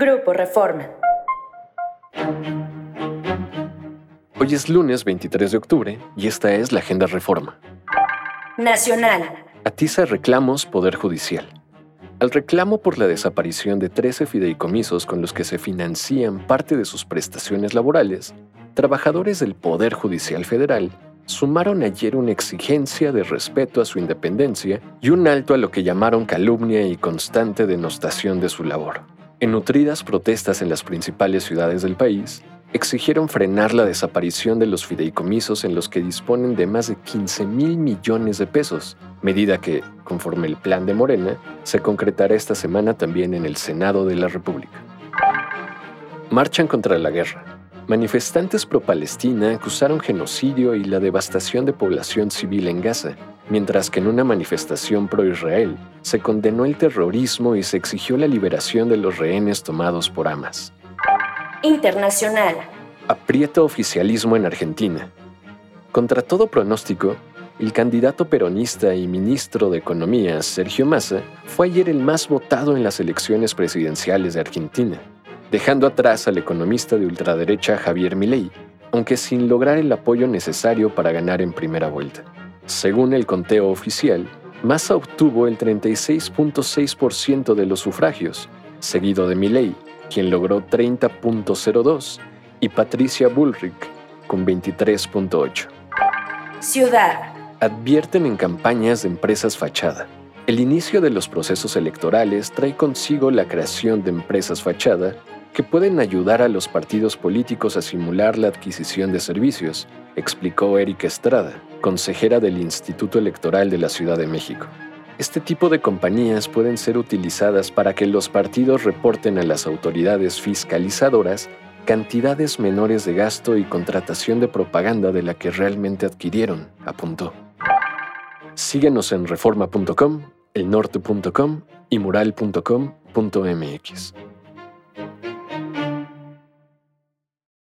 Grupo Reforma. Hoy es lunes 23 de octubre y esta es la Agenda Reforma. Nacional. Atiza reclamos Poder Judicial. Al reclamo por la desaparición de 13 fideicomisos con los que se financian parte de sus prestaciones laborales, trabajadores del Poder Judicial Federal sumaron ayer una exigencia de respeto a su independencia y un alto a lo que llamaron calumnia y constante denostación de su labor. En nutridas protestas en las principales ciudades del país, exigieron frenar la desaparición de los fideicomisos en los que disponen de más de 15 mil millones de pesos, medida que, conforme el plan de Morena, se concretará esta semana también en el Senado de la República. Marchan contra la guerra. Manifestantes pro-Palestina acusaron genocidio y la devastación de población civil en Gaza, mientras que en una manifestación pro-Israel se condenó el terrorismo y se exigió la liberación de los rehenes tomados por Hamas. Internacional. Aprieta oficialismo en Argentina. Contra todo pronóstico, el candidato peronista y ministro de Economía, Sergio Massa, fue ayer el más votado en las elecciones presidenciales de Argentina, dejando atrás al economista de ultraderecha Javier Milei, aunque sin lograr el apoyo necesario para ganar en primera vuelta. Según el conteo oficial, Massa obtuvo el 36.6% de los sufragios, seguido de Milei, quien logró 30.02, y Patricia Bullrich, con 23.8. Ciudad. Advierten en campañas de empresas fachada. El inicio de los procesos electorales trae consigo la creación de empresas fachada que pueden ayudar a los partidos políticos a simular la adquisición de servicios, explicó Erika Estrada, consejera del Instituto Electoral de la Ciudad de México. Este tipo de compañías pueden ser utilizadas para que los partidos reporten a las autoridades fiscalizadoras cantidades menores de gasto y contratación de propaganda de la que realmente adquirieron, apuntó. Síguenos en reforma.com, elnorte.com y mural.com.mx.